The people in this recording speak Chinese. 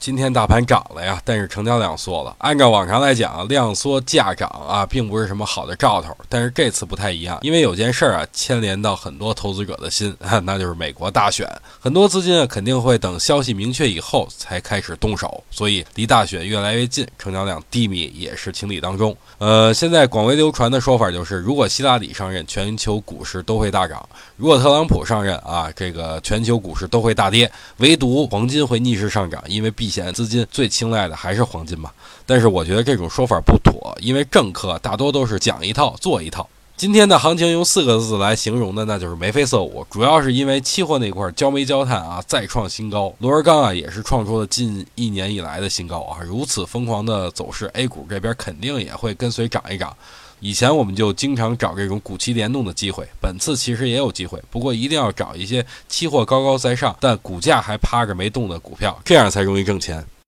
今天大盘涨了呀，但是成交量缩了。按照往常来讲，量缩价涨啊，并不是什么好的兆头。但是这次不太一样，因为有件事儿啊，牵连到很多投资者的心，那就是美国大选。很多资金啊，肯定会等消息明确以后才开始动手，所以离大选越来越近，成交量低迷也是情理当中。呃，现在广为流传的说法就是，如果希拉里上任，全球股市都会大涨；如果特朗普上任啊，这个全球股市都会大跌，唯独黄金会逆势上涨，因为险。资金最青睐的还是黄金吧？但是我觉得这种说法不妥，因为政客大多都是讲一套做一套。今天的行情用四个字来形容的，那就是眉飞色舞。主要是因为期货那块焦煤焦炭啊再创新高，螺纹钢啊也是创出了近一年以来的新高啊。如此疯狂的走势，A 股这边肯定也会跟随涨一涨。以前我们就经常找这种股期联动的机会，本次其实也有机会，不过一定要找一些期货高高在上，但股价还趴着没动的股票，这样才容易挣钱。